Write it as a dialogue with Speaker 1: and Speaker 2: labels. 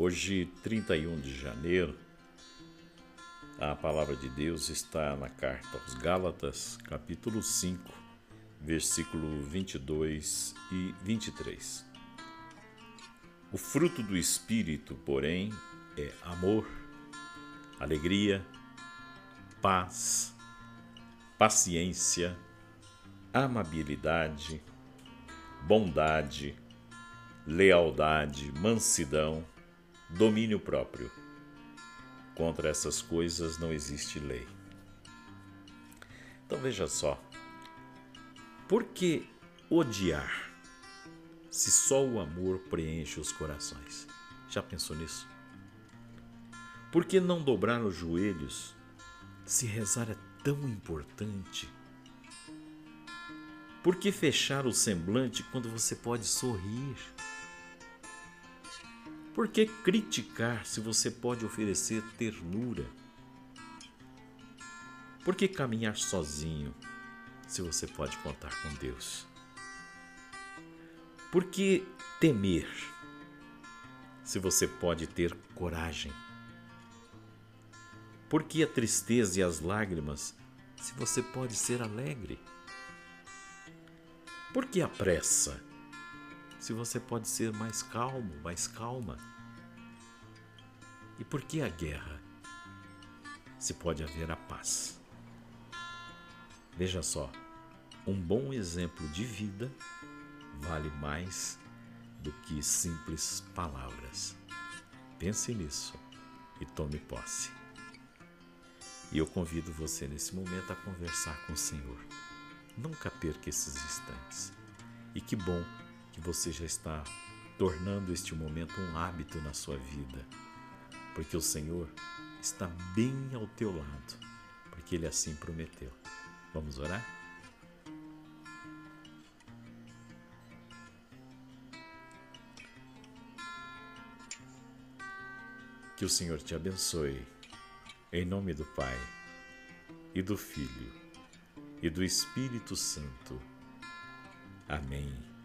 Speaker 1: Hoje, 31 de janeiro, a palavra de Deus está na carta aos Gálatas, capítulo 5, versículo 22 e 23. O fruto do Espírito, porém, é amor, alegria, paz, paciência, amabilidade, bondade, lealdade, mansidão, domínio próprio. Contra essas coisas não existe lei. Então veja só. Por que odiar se só o amor preenche os corações? Já pensou nisso? Por que não dobrar os joelhos se rezar é tão importante? Por que fechar o semblante quando você pode sorrir? Por que criticar se você pode oferecer ternura? Por que caminhar sozinho se você pode contar com Deus? Por que temer se você pode ter coragem? Por que a tristeza e as lágrimas se você pode ser alegre? Por que a pressa se você pode ser mais calmo, mais calma? E por que a guerra se pode haver a paz? Veja só, um bom exemplo de vida vale mais do que simples palavras. Pense nisso e tome posse. E eu convido você nesse momento a conversar com o Senhor. Nunca perca esses instantes. E que bom que você já está tornando este momento um hábito na sua vida, porque o Senhor está bem ao teu lado, porque Ele assim prometeu. Vamos orar? Que o Senhor te abençoe, em nome do Pai, e do Filho, e do Espírito Santo. Amém.